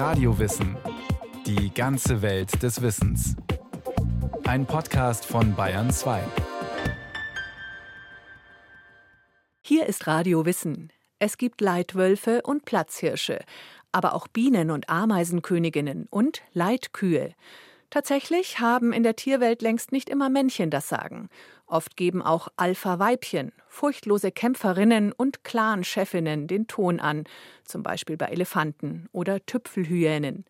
Radiowissen. Die ganze Welt des Wissens. Ein Podcast von Bayern 2. Hier ist Radio Wissen. Es gibt Leitwölfe und Platzhirsche, aber auch Bienen- und Ameisenköniginnen und Leitkühe. Tatsächlich haben in der Tierwelt längst nicht immer Männchen das Sagen. Oft geben auch Alpha-Weibchen, furchtlose Kämpferinnen und Clan-Chefinnen den Ton an, zum Beispiel bei Elefanten oder Tüpfelhyänen.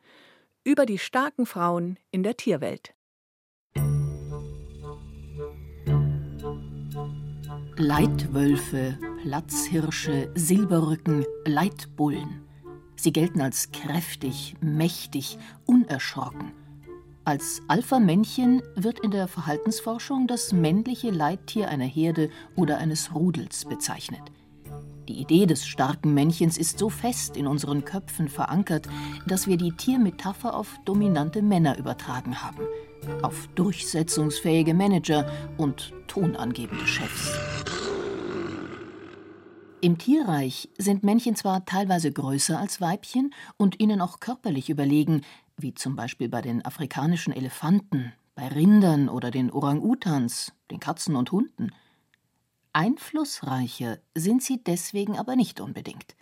Über die starken Frauen in der Tierwelt. Leitwölfe, Platzhirsche, Silberrücken, Leitbullen. Sie gelten als kräftig, mächtig, unerschrocken. Als Alpha-Männchen wird in der Verhaltensforschung das männliche Leittier einer Herde oder eines Rudels bezeichnet. Die Idee des starken Männchens ist so fest in unseren Köpfen verankert, dass wir die Tiermetapher auf dominante Männer übertragen haben, auf durchsetzungsfähige Manager und tonangebende Chefs. Im Tierreich sind Männchen zwar teilweise größer als Weibchen und ihnen auch körperlich überlegen, wie zum Beispiel bei den afrikanischen Elefanten, bei Rindern oder den Orang-Utans, den Katzen und Hunden. Einflussreicher sind sie deswegen aber nicht unbedingt.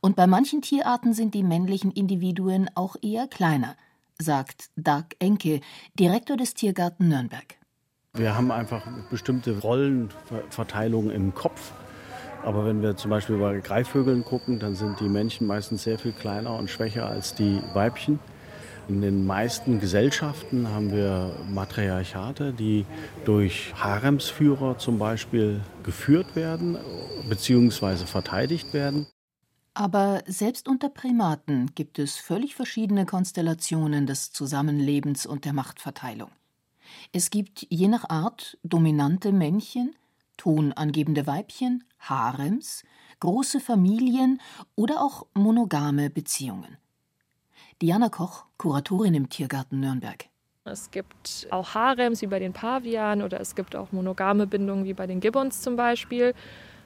Und bei manchen Tierarten sind die männlichen Individuen auch eher kleiner, sagt Doug Enke, Direktor des Tiergarten Nürnberg. Wir haben einfach bestimmte Rollenverteilungen im Kopf. Aber wenn wir zum Beispiel bei Greifvögeln gucken, dann sind die Männchen meistens sehr viel kleiner und schwächer als die Weibchen. In den meisten Gesellschaften haben wir Matriarchate, die durch Haremsführer zum Beispiel geführt werden bzw. verteidigt werden. Aber selbst unter Primaten gibt es völlig verschiedene Konstellationen des Zusammenlebens und der Machtverteilung. Es gibt je nach Art dominante Männchen, tonangebende Weibchen, Harems, große Familien oder auch monogame Beziehungen. Diana Koch, Kuratorin im Tiergarten Nürnberg. Es gibt auch Harems wie bei den Pavianen oder es gibt auch monogame Bindungen wie bei den Gibbons zum Beispiel.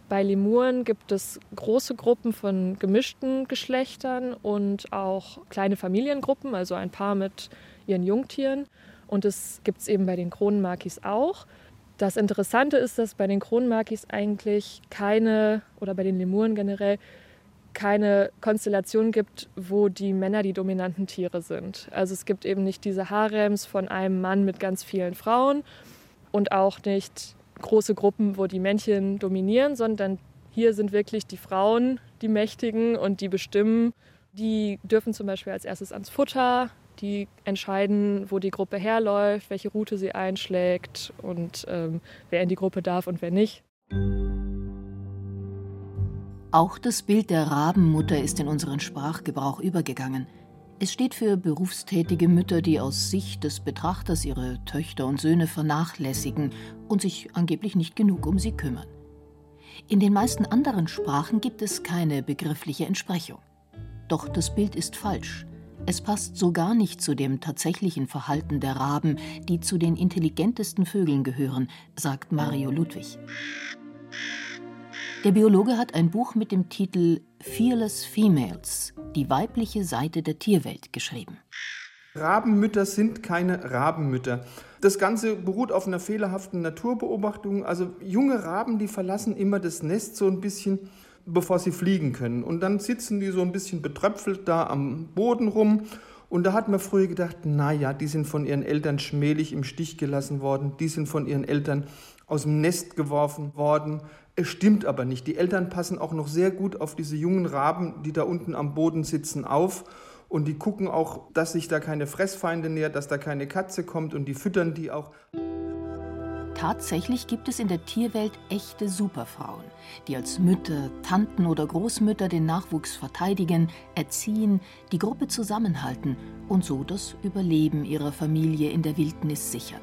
Bei Lemuren gibt es große Gruppen von gemischten Geschlechtern und auch kleine Familiengruppen, also ein Paar mit ihren Jungtieren. Und das gibt es eben bei den Kronenmakis auch. Das Interessante ist, dass bei den Kronenmakis eigentlich keine, oder bei den Lemuren generell, keine Konstellation gibt, wo die Männer die dominanten Tiere sind. Also es gibt eben nicht diese Harems von einem Mann mit ganz vielen Frauen und auch nicht große Gruppen, wo die Männchen dominieren, sondern hier sind wirklich die Frauen die Mächtigen und die bestimmen. Die dürfen zum Beispiel als erstes ans Futter, die entscheiden, wo die Gruppe herläuft, welche Route sie einschlägt und ähm, wer in die Gruppe darf und wer nicht. Auch das Bild der Rabenmutter ist in unseren Sprachgebrauch übergegangen. Es steht für berufstätige Mütter, die aus Sicht des Betrachters ihre Töchter und Söhne vernachlässigen und sich angeblich nicht genug um sie kümmern. In den meisten anderen Sprachen gibt es keine begriffliche Entsprechung. Doch das Bild ist falsch. Es passt so gar nicht zu dem tatsächlichen Verhalten der Raben, die zu den intelligentesten Vögeln gehören, sagt Mario Ludwig. Der Biologe hat ein Buch mit dem Titel Fearless Females, die weibliche Seite der Tierwelt geschrieben. Rabenmütter sind keine Rabenmütter. Das Ganze beruht auf einer fehlerhaften Naturbeobachtung. Also junge Raben, die verlassen immer das Nest so ein bisschen, bevor sie fliegen können. Und dann sitzen die so ein bisschen betröpfelt da am Boden rum. Und da hat man früher gedacht, naja, die sind von ihren Eltern schmählich im Stich gelassen worden, die sind von ihren Eltern aus dem Nest geworfen worden. Es stimmt aber nicht. Die Eltern passen auch noch sehr gut auf diese jungen Raben, die da unten am Boden sitzen, auf. Und die gucken auch, dass sich da keine Fressfeinde nähert, dass da keine Katze kommt und die füttern die auch. Tatsächlich gibt es in der Tierwelt echte Superfrauen, die als Mütter, Tanten oder Großmütter den Nachwuchs verteidigen, erziehen, die Gruppe zusammenhalten und so das Überleben ihrer Familie in der Wildnis sichern.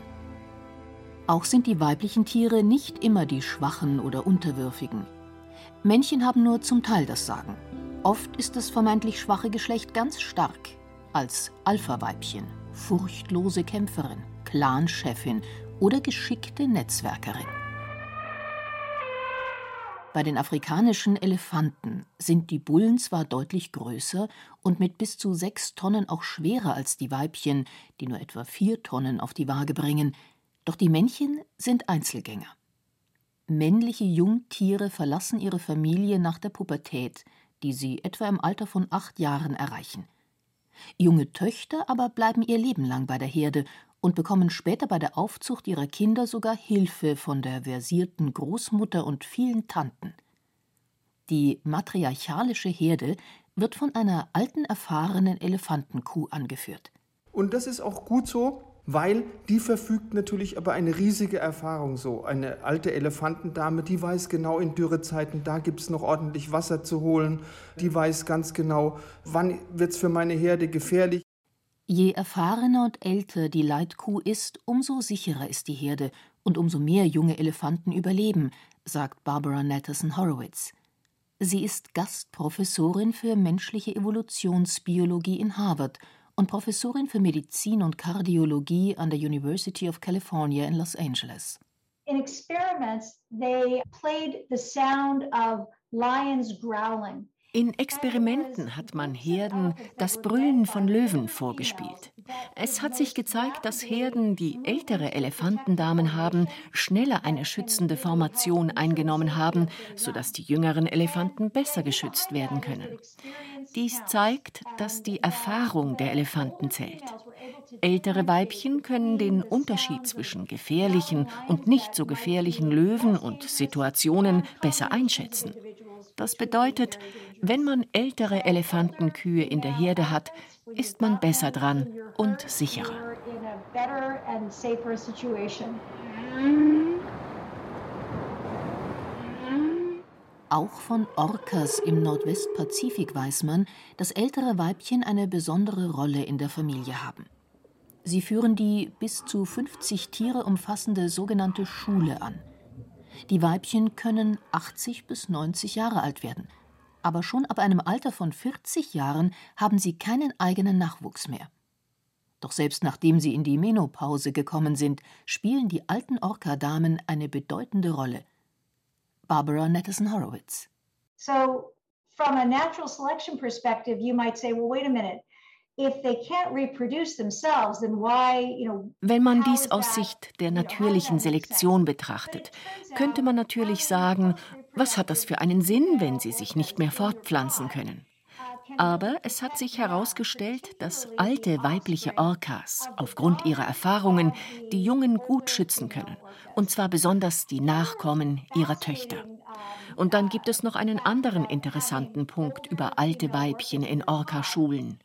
Auch sind die weiblichen Tiere nicht immer die Schwachen oder Unterwürfigen. Männchen haben nur zum Teil das Sagen. Oft ist das vermeintlich schwache Geschlecht ganz stark. Als Alpha-Weibchen, furchtlose Kämpferin, Clan-Chefin oder geschickte Netzwerkerin. Bei den afrikanischen Elefanten sind die Bullen zwar deutlich größer und mit bis zu sechs Tonnen auch schwerer als die Weibchen, die nur etwa vier Tonnen auf die Waage bringen, doch die Männchen sind Einzelgänger. Männliche Jungtiere verlassen ihre Familie nach der Pubertät, die sie etwa im Alter von acht Jahren erreichen. Junge Töchter aber bleiben ihr Leben lang bei der Herde und bekommen später bei der Aufzucht ihrer Kinder sogar Hilfe von der versierten Großmutter und vielen Tanten. Die matriarchalische Herde wird von einer alten, erfahrenen Elefantenkuh angeführt. Und das ist auch gut so, weil die verfügt natürlich über eine riesige Erfahrung so. Eine alte Elefantendame, die weiß genau in Dürrezeiten, da gibt es noch ordentlich Wasser zu holen. Die weiß ganz genau, wann wird es für meine Herde gefährlich. Je erfahrener und älter die Leitkuh ist, umso sicherer ist die Herde und umso mehr junge Elefanten überleben, sagt Barbara Natterson Horowitz. Sie ist Gastprofessorin für menschliche Evolutionsbiologie in Harvard und Professorin für Medizin und Kardiologie an der University of California in Los Angeles. In experiments, they played the sound of lions growling. In Experimenten hat man Herden das Brüllen von Löwen vorgespielt. Es hat sich gezeigt, dass Herden, die ältere Elefantendamen haben, schneller eine schützende Formation eingenommen haben, sodass die jüngeren Elefanten besser geschützt werden können. Dies zeigt, dass die Erfahrung der Elefanten zählt. Ältere Weibchen können den Unterschied zwischen gefährlichen und nicht so gefährlichen Löwen und Situationen besser einschätzen. Das bedeutet, wenn man ältere Elefantenkühe in der Herde hat, ist man besser dran und sicherer. Auch von Orcas im Nordwestpazifik weiß man, dass ältere Weibchen eine besondere Rolle in der Familie haben. Sie führen die bis zu 50 Tiere umfassende sogenannte Schule an. Die Weibchen können 80 bis 90 Jahre alt werden. Aber schon ab einem Alter von 40 Jahren haben sie keinen eigenen Nachwuchs mehr. Doch selbst nachdem sie in die Menopause gekommen sind, spielen die alten Orca-Damen eine bedeutende Rolle. Barbara Nettison Horowitz. So, from a natural selection perspective, you might say, well, wait a minute. Wenn man dies aus Sicht der natürlichen Selektion betrachtet, könnte man natürlich sagen, was hat das für einen Sinn, wenn sie sich nicht mehr fortpflanzen können? Aber es hat sich herausgestellt, dass alte weibliche Orcas aufgrund ihrer Erfahrungen die Jungen gut schützen können, und zwar besonders die Nachkommen ihrer Töchter. Und dann gibt es noch einen anderen interessanten Punkt über alte Weibchen in Orcaschulen.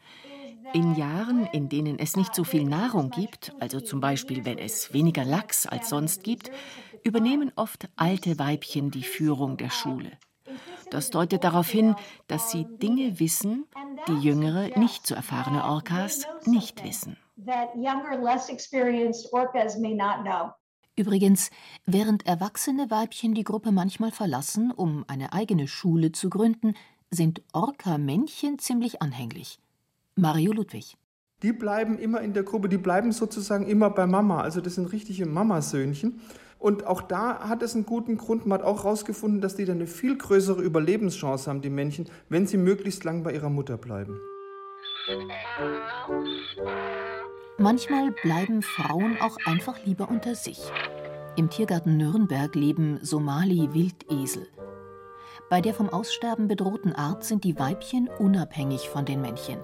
In Jahren, in denen es nicht so viel Nahrung gibt, also zum Beispiel wenn es weniger Lachs als sonst gibt, übernehmen oft alte Weibchen die Führung der Schule. Das deutet darauf hin, dass sie Dinge wissen, die jüngere, nicht so erfahrene Orcas nicht wissen. Übrigens, während erwachsene Weibchen die Gruppe manchmal verlassen, um eine eigene Schule zu gründen, sind Orca-Männchen ziemlich anhänglich. Mario Ludwig. Die bleiben immer in der Gruppe, die bleiben sozusagen immer bei Mama. Also das sind richtige Mamasöhnchen. Und auch da hat es einen guten Grund. Man hat auch herausgefunden, dass die dann eine viel größere Überlebenschance haben, die Männchen, wenn sie möglichst lang bei ihrer Mutter bleiben. Manchmal bleiben Frauen auch einfach lieber unter sich. Im Tiergarten Nürnberg leben Somali-Wildesel. Bei der vom Aussterben bedrohten Art sind die Weibchen unabhängig von den Männchen.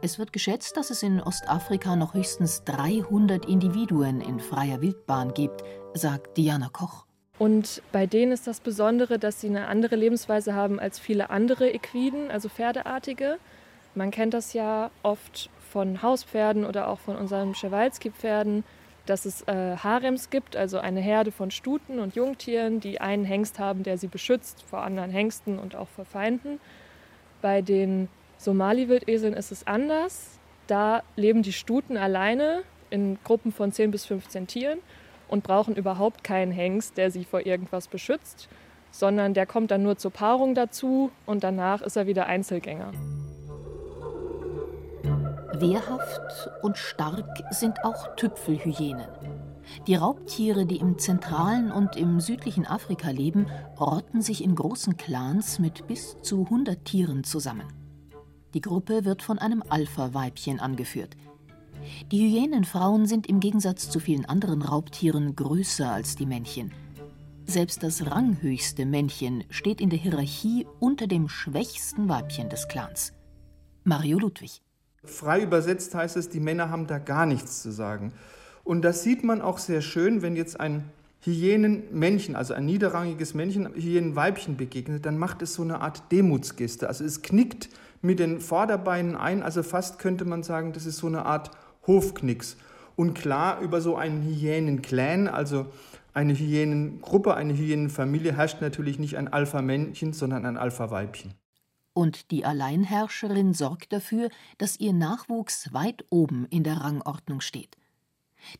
Es wird geschätzt, dass es in Ostafrika noch höchstens 300 Individuen in freier Wildbahn gibt, sagt Diana Koch. Und bei denen ist das Besondere, dass sie eine andere Lebensweise haben als viele andere Equiden, also Pferdeartige. Man kennt das ja oft von Hauspferden oder auch von unseren Schewalski-Pferden, dass es äh, Harems gibt, also eine Herde von Stuten und Jungtieren, die einen Hengst haben, der sie beschützt vor anderen Hengsten und auch vor Feinden. Bei den Somali-Wildeseln ist es anders. Da leben die Stuten alleine in Gruppen von 10 bis 15 Tieren und brauchen überhaupt keinen Hengst, der sie vor irgendwas beschützt, sondern der kommt dann nur zur Paarung dazu und danach ist er wieder Einzelgänger. Wehrhaft und stark sind auch Tüpfelhyänen. Die Raubtiere, die im zentralen und im südlichen Afrika leben, rotten sich in großen Clans mit bis zu 100 Tieren zusammen. Die Gruppe wird von einem Alpha-Weibchen angeführt. Die Hyänenfrauen sind im Gegensatz zu vielen anderen Raubtieren größer als die Männchen. Selbst das ranghöchste Männchen steht in der Hierarchie unter dem schwächsten Weibchen des Clans. Mario Ludwig. Frei übersetzt heißt es, die Männer haben da gar nichts zu sagen. Und das sieht man auch sehr schön, wenn jetzt ein Hyänenmännchen, also ein niederrangiges Männchen, Hyänenweibchen begegnet, dann macht es so eine Art Demutsgeste. Also es knickt mit den Vorderbeinen ein, also fast könnte man sagen, das ist so eine Art Hofknicks. Und klar, über so einen Hyänenclan, also eine Hyänengruppe, eine Hyänenfamilie, herrscht natürlich nicht ein Alpha-Männchen, sondern ein Alpha-Weibchen. Und die Alleinherrscherin sorgt dafür, dass ihr Nachwuchs weit oben in der Rangordnung steht.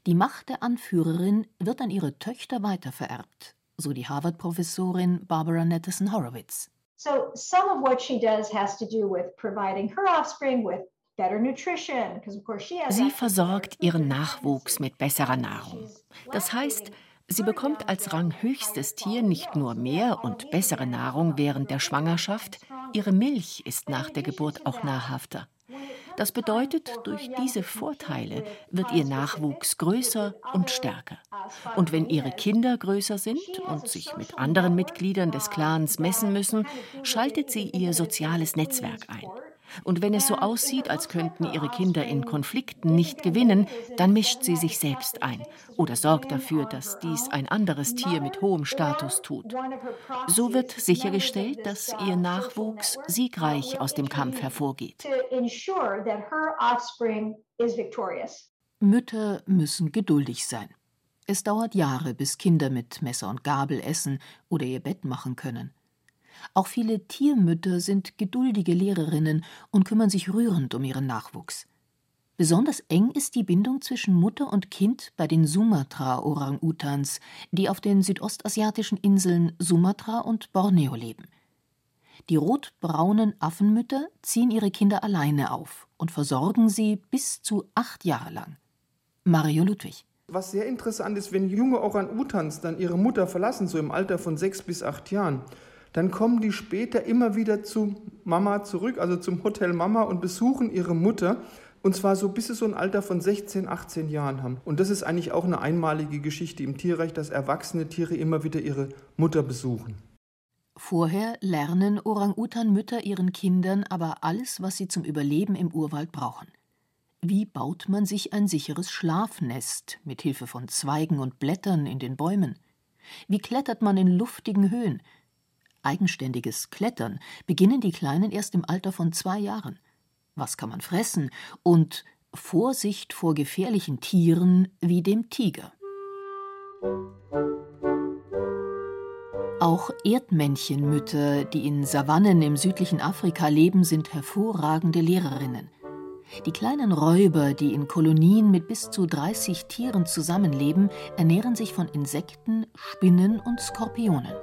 Die Macht der Anführerin wird an ihre Töchter weitervererbt, so die Harvard-Professorin Barbara Nettison Horowitz. So some of what she does has to do with providing her offspring with Sie versorgt ihren Nachwuchs mit besserer Nahrung. Das heißt, sie bekommt als ranghöchstes Tier nicht nur mehr und bessere Nahrung während der Schwangerschaft, ihre Milch ist nach der Geburt auch nahrhafter. Das bedeutet, durch diese Vorteile wird ihr Nachwuchs größer und stärker. Und wenn ihre Kinder größer sind und sich mit anderen Mitgliedern des Clans messen müssen, schaltet sie ihr soziales Netzwerk ein. Und wenn es so aussieht, als könnten ihre Kinder in Konflikten nicht gewinnen, dann mischt sie sich selbst ein oder sorgt dafür, dass dies ein anderes Tier mit hohem Status tut. So wird sichergestellt, dass ihr Nachwuchs siegreich aus dem Kampf hervorgeht. Mütter müssen geduldig sein. Es dauert Jahre, bis Kinder mit Messer und Gabel essen oder ihr Bett machen können. Auch viele Tiermütter sind geduldige Lehrerinnen und kümmern sich rührend um ihren Nachwuchs. Besonders eng ist die Bindung zwischen Mutter und Kind bei den Sumatra-Orang-Utans, die auf den südostasiatischen Inseln Sumatra und Borneo leben. Die rotbraunen Affenmütter ziehen ihre Kinder alleine auf und versorgen sie bis zu acht Jahre lang. Mario Ludwig. Was sehr interessant ist, wenn junge Orang-Utans dann ihre Mutter verlassen, so im Alter von sechs bis acht Jahren, dann kommen die später immer wieder zu Mama zurück, also zum Hotel Mama und besuchen ihre Mutter. Und zwar so, bis sie so ein Alter von 16, 18 Jahren haben. Und das ist eigentlich auch eine einmalige Geschichte im Tierreich, dass erwachsene Tiere immer wieder ihre Mutter besuchen. Vorher lernen Orang-Utan-Mütter ihren Kindern aber alles, was sie zum Überleben im Urwald brauchen. Wie baut man sich ein sicheres Schlafnest mit Hilfe von Zweigen und Blättern in den Bäumen? Wie klettert man in luftigen Höhen? Eigenständiges Klettern beginnen die Kleinen erst im Alter von zwei Jahren. Was kann man fressen? Und Vorsicht vor gefährlichen Tieren wie dem Tiger. Auch Erdmännchenmütter, die in Savannen im südlichen Afrika leben, sind hervorragende Lehrerinnen. Die kleinen Räuber, die in Kolonien mit bis zu 30 Tieren zusammenleben, ernähren sich von Insekten, Spinnen und Skorpionen.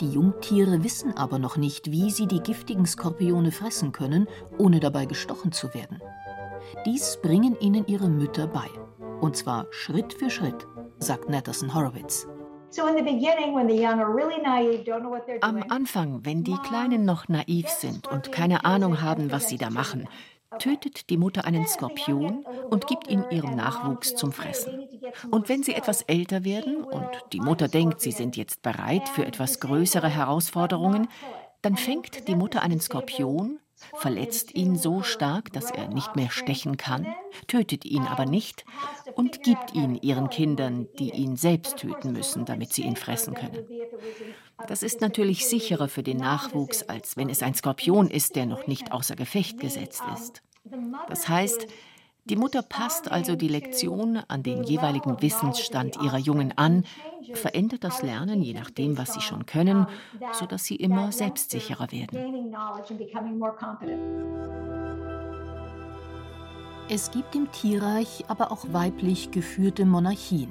Die Jungtiere wissen aber noch nicht, wie sie die giftigen Skorpione fressen können, ohne dabei gestochen zu werden. Dies bringen ihnen ihre Mütter bei. Und zwar Schritt für Schritt, sagt Natterson Horowitz. Am Anfang, wenn die Kleinen noch naiv sind und keine Ahnung haben, was sie da machen, tötet die Mutter einen Skorpion und gibt ihn ihrem Nachwuchs zum Fressen. Und wenn sie etwas älter werden und die Mutter denkt, sie sind jetzt bereit für etwas größere Herausforderungen, dann fängt die Mutter einen Skorpion, verletzt ihn so stark, dass er nicht mehr stechen kann, tötet ihn aber nicht und gibt ihn ihren Kindern, die ihn selbst töten müssen, damit sie ihn fressen können. Das ist natürlich sicherer für den Nachwuchs, als wenn es ein Skorpion ist, der noch nicht außer Gefecht gesetzt ist. Das heißt, die Mutter passt also die Lektion an den jeweiligen Wissensstand ihrer Jungen an, verändert das Lernen je nachdem, was sie schon können, sodass sie immer selbstsicherer werden. Es gibt im Tierreich aber auch weiblich geführte Monarchien.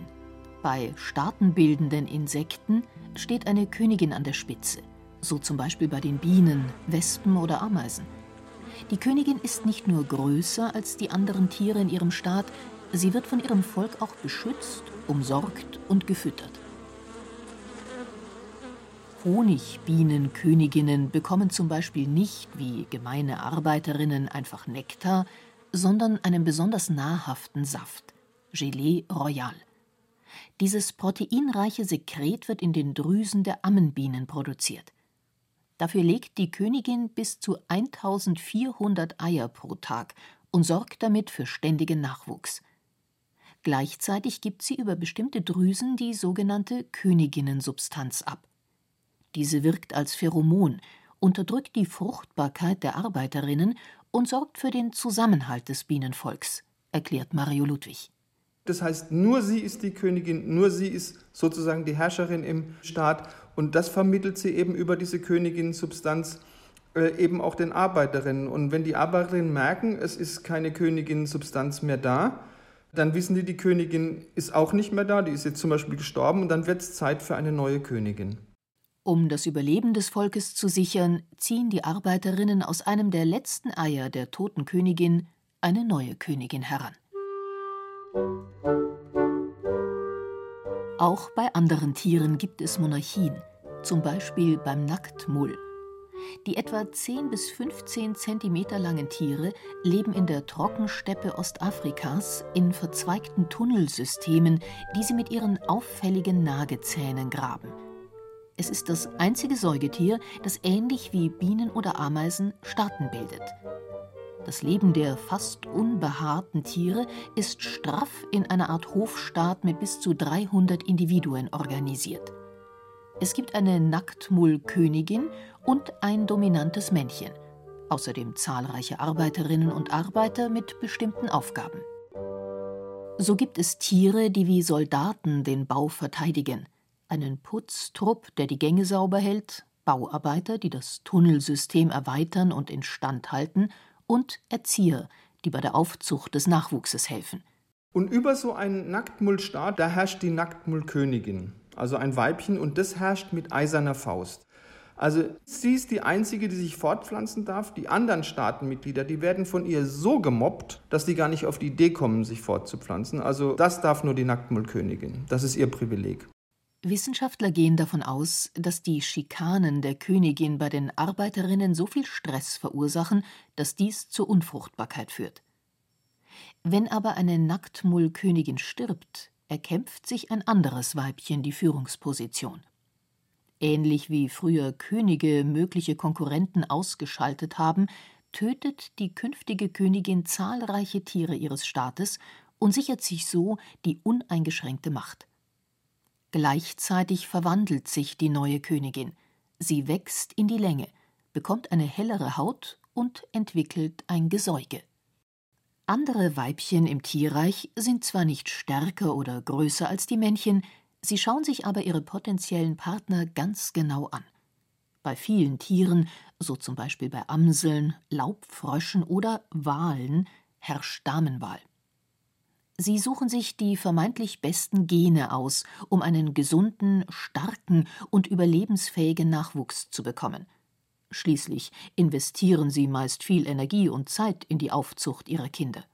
Bei staatenbildenden Insekten steht eine Königin an der Spitze, so zum Beispiel bei den Bienen, Wespen oder Ameisen. Die Königin ist nicht nur größer als die anderen Tiere in ihrem Staat, Sie wird von ihrem Volk auch beschützt, umsorgt und gefüttert. Honigbienenköniginnen bekommen zum Beispiel nicht wie gemeine Arbeiterinnen einfach Nektar, sondern einen besonders nahrhaften Saft, Gelee Royal. Dieses proteinreiche Sekret wird in den Drüsen der Ammenbienen produziert. Dafür legt die Königin bis zu 1400 Eier pro Tag und sorgt damit für ständigen Nachwuchs. Gleichzeitig gibt sie über bestimmte Drüsen die sogenannte Königinnensubstanz ab. Diese wirkt als Pheromon, unterdrückt die Fruchtbarkeit der Arbeiterinnen und sorgt für den Zusammenhalt des Bienenvolks, erklärt Mario Ludwig. Das heißt, nur sie ist die Königin, nur sie ist sozusagen die Herrscherin im Staat und das vermittelt sie eben über diese Königinnensubstanz äh, eben auch den Arbeiterinnen. Und wenn die Arbeiterinnen merken, es ist keine Königinnensubstanz mehr da, dann wissen die, die Königin ist auch nicht mehr da, die ist jetzt zum Beispiel gestorben und dann wird es Zeit für eine neue Königin. Um das Überleben des Volkes zu sichern, ziehen die Arbeiterinnen aus einem der letzten Eier der toten Königin eine neue Königin heran. Auch bei anderen Tieren gibt es Monarchien, zum Beispiel beim Nacktmull. Die etwa 10 bis 15 Zentimeter langen Tiere leben in der Trockensteppe Ostafrikas in verzweigten Tunnelsystemen, die sie mit ihren auffälligen Nagezähnen graben. Es ist das einzige Säugetier, das ähnlich wie Bienen oder Ameisen Staaten bildet. Das Leben der fast unbehaarten Tiere ist straff in einer Art Hofstaat mit bis zu 300 Individuen organisiert. Es gibt eine Nacktmullkönigin und ein dominantes Männchen, außerdem zahlreiche Arbeiterinnen und Arbeiter mit bestimmten Aufgaben. So gibt es Tiere, die wie Soldaten den Bau verteidigen, einen Putztrupp, der die Gänge sauber hält, Bauarbeiter, die das Tunnelsystem erweitern und instand halten, und Erzieher, die bei der Aufzucht des Nachwuchses helfen. Und über so einen Nacktmullstaat, da herrscht die Nacktmullkönigin, also ein Weibchen, und das herrscht mit eiserner Faust. Also sie ist die Einzige, die sich fortpflanzen darf. Die anderen Staatenmitglieder, die werden von ihr so gemobbt, dass die gar nicht auf die Idee kommen, sich fortzupflanzen. Also das darf nur die Nacktmullkönigin. Das ist ihr Privileg. Wissenschaftler gehen davon aus, dass die Schikanen der Königin bei den Arbeiterinnen so viel Stress verursachen, dass dies zur Unfruchtbarkeit führt. Wenn aber eine Nacktmullkönigin stirbt, erkämpft sich ein anderes Weibchen die Führungsposition. Ähnlich wie früher Könige mögliche Konkurrenten ausgeschaltet haben, tötet die künftige Königin zahlreiche Tiere ihres Staates und sichert sich so die uneingeschränkte Macht. Gleichzeitig verwandelt sich die neue Königin. Sie wächst in die Länge, bekommt eine hellere Haut und entwickelt ein Gesäuge. Andere Weibchen im Tierreich sind zwar nicht stärker oder größer als die Männchen, sie schauen sich aber ihre potenziellen Partner ganz genau an. Bei vielen Tieren, so zum Beispiel bei Amseln, Laubfröschen oder Walen, herrscht Damenwahl. Sie suchen sich die vermeintlich besten Gene aus, um einen gesunden, starken und überlebensfähigen Nachwuchs zu bekommen. Schließlich investieren sie meist viel Energie und Zeit in die Aufzucht ihrer Kinder.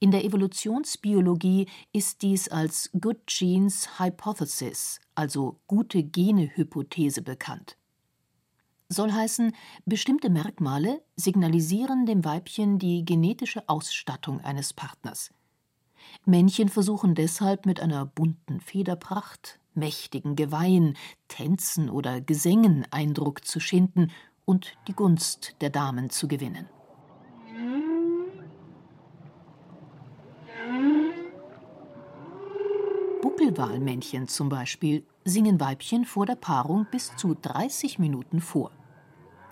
In der Evolutionsbiologie ist dies als Good Genes Hypothesis, also gute Gene-Hypothese bekannt. Soll heißen, bestimmte Merkmale signalisieren dem Weibchen die genetische Ausstattung eines Partners. Männchen versuchen deshalb mit einer bunten Federpracht, mächtigen Geweihen, Tänzen oder Gesängen Eindruck zu schinden und die Gunst der Damen zu gewinnen. Buckelwalmännchen zum Beispiel singen Weibchen vor der Paarung bis zu 30 Minuten vor.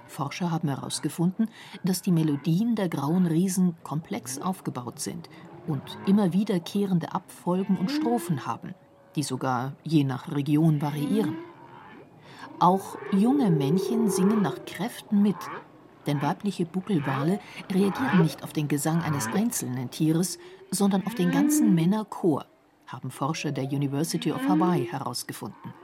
Forscher haben herausgefunden, dass die Melodien der grauen Riesen komplex aufgebaut sind und immer wiederkehrende Abfolgen und Strophen haben, die sogar je nach Region variieren. Auch junge Männchen singen nach Kräften mit, denn weibliche Buckelwale reagieren nicht auf den Gesang eines einzelnen Tieres, sondern auf den ganzen Männerchor, haben Forscher der University of Hawaii herausgefunden.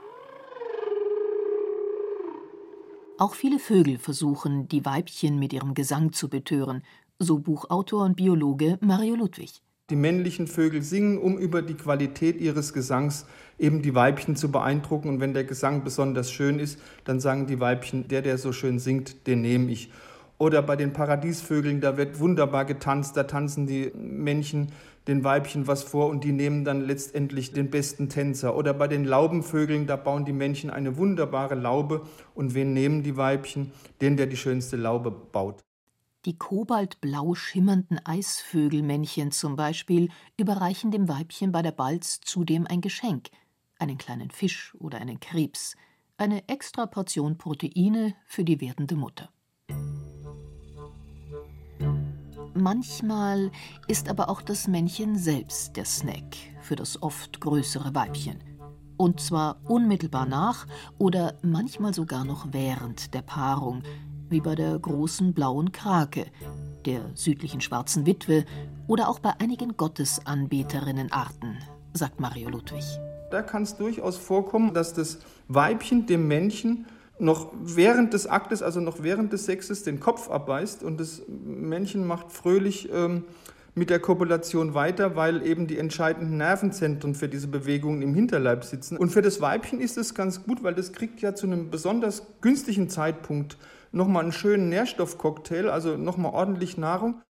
Auch viele Vögel versuchen, die Weibchen mit ihrem Gesang zu betören, so Buchautor und Biologe Mario Ludwig. Die männlichen Vögel singen, um über die Qualität ihres Gesangs eben die Weibchen zu beeindrucken. Und wenn der Gesang besonders schön ist, dann sagen die Weibchen, der, der so schön singt, den nehme ich. Oder bei den Paradiesvögeln, da wird wunderbar getanzt, da tanzen die Männchen den Weibchen was vor und die nehmen dann letztendlich den besten Tänzer. Oder bei den Laubenvögeln, da bauen die Männchen eine wunderbare Laube und wen nehmen die Weibchen? Den, der die schönste Laube baut. Die kobaltblau schimmernden Eisvögelmännchen zum Beispiel überreichen dem Weibchen bei der Balz zudem ein Geschenk, einen kleinen Fisch oder einen Krebs, eine extra Portion Proteine für die werdende Mutter. Manchmal ist aber auch das Männchen selbst der Snack für das oft größere Weibchen. Und zwar unmittelbar nach oder manchmal sogar noch während der Paarung, wie bei der großen blauen Krake, der südlichen schwarzen Witwe oder auch bei einigen Gottesanbeterinnenarten, sagt Mario Ludwig. Da kann es durchaus vorkommen, dass das Weibchen dem Männchen noch während des Aktes, also noch während des Sexes, den Kopf abbeißt und das Männchen macht fröhlich ähm, mit der Kopulation weiter, weil eben die entscheidenden Nervenzentren für diese Bewegungen im Hinterleib sitzen. Und für das Weibchen ist es ganz gut, weil das kriegt ja zu einem besonders günstigen Zeitpunkt nochmal einen schönen Nährstoffcocktail, also nochmal ordentlich Nahrung.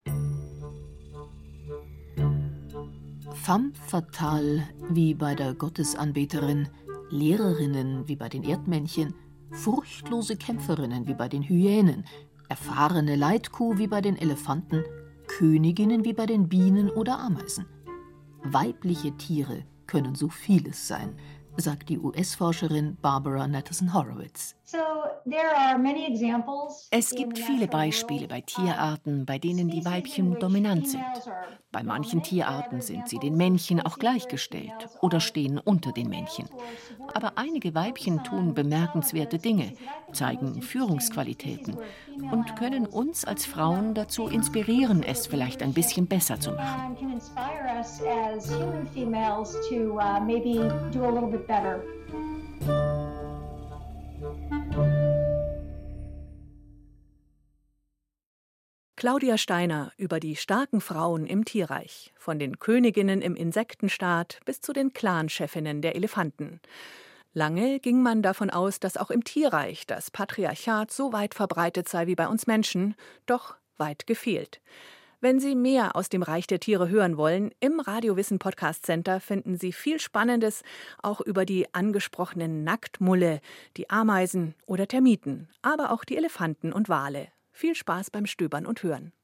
Femme fatale wie bei der Gottesanbeterin, Lehrerinnen wie bei den Erdmännchen – furchtlose Kämpferinnen wie bei den Hyänen, erfahrene Leitkuh wie bei den Elefanten, Königinnen wie bei den Bienen oder Ameisen. Weibliche Tiere können so vieles sein, sagt die US-Forscherin Barbara Natterson Horowitz. Es gibt viele Beispiele bei Tierarten, bei denen die Weibchen dominant sind. Bei manchen Tierarten sind sie den Männchen auch gleichgestellt oder stehen unter den Männchen. Aber einige Weibchen tun bemerkenswerte Dinge, zeigen Führungsqualitäten und können uns als Frauen dazu inspirieren, es vielleicht ein bisschen besser zu machen. Claudia Steiner über die starken Frauen im Tierreich, von den Königinnen im Insektenstaat bis zu den Clanchefinnen der Elefanten. Lange ging man davon aus, dass auch im Tierreich das Patriarchat so weit verbreitet sei wie bei uns Menschen, doch weit gefehlt. Wenn Sie mehr aus dem Reich der Tiere hören wollen, im Radiowissen Podcast Center finden Sie viel Spannendes, auch über die angesprochenen Nacktmulle, die Ameisen oder Termiten, aber auch die Elefanten und Wale. Viel Spaß beim Stöbern und Hören.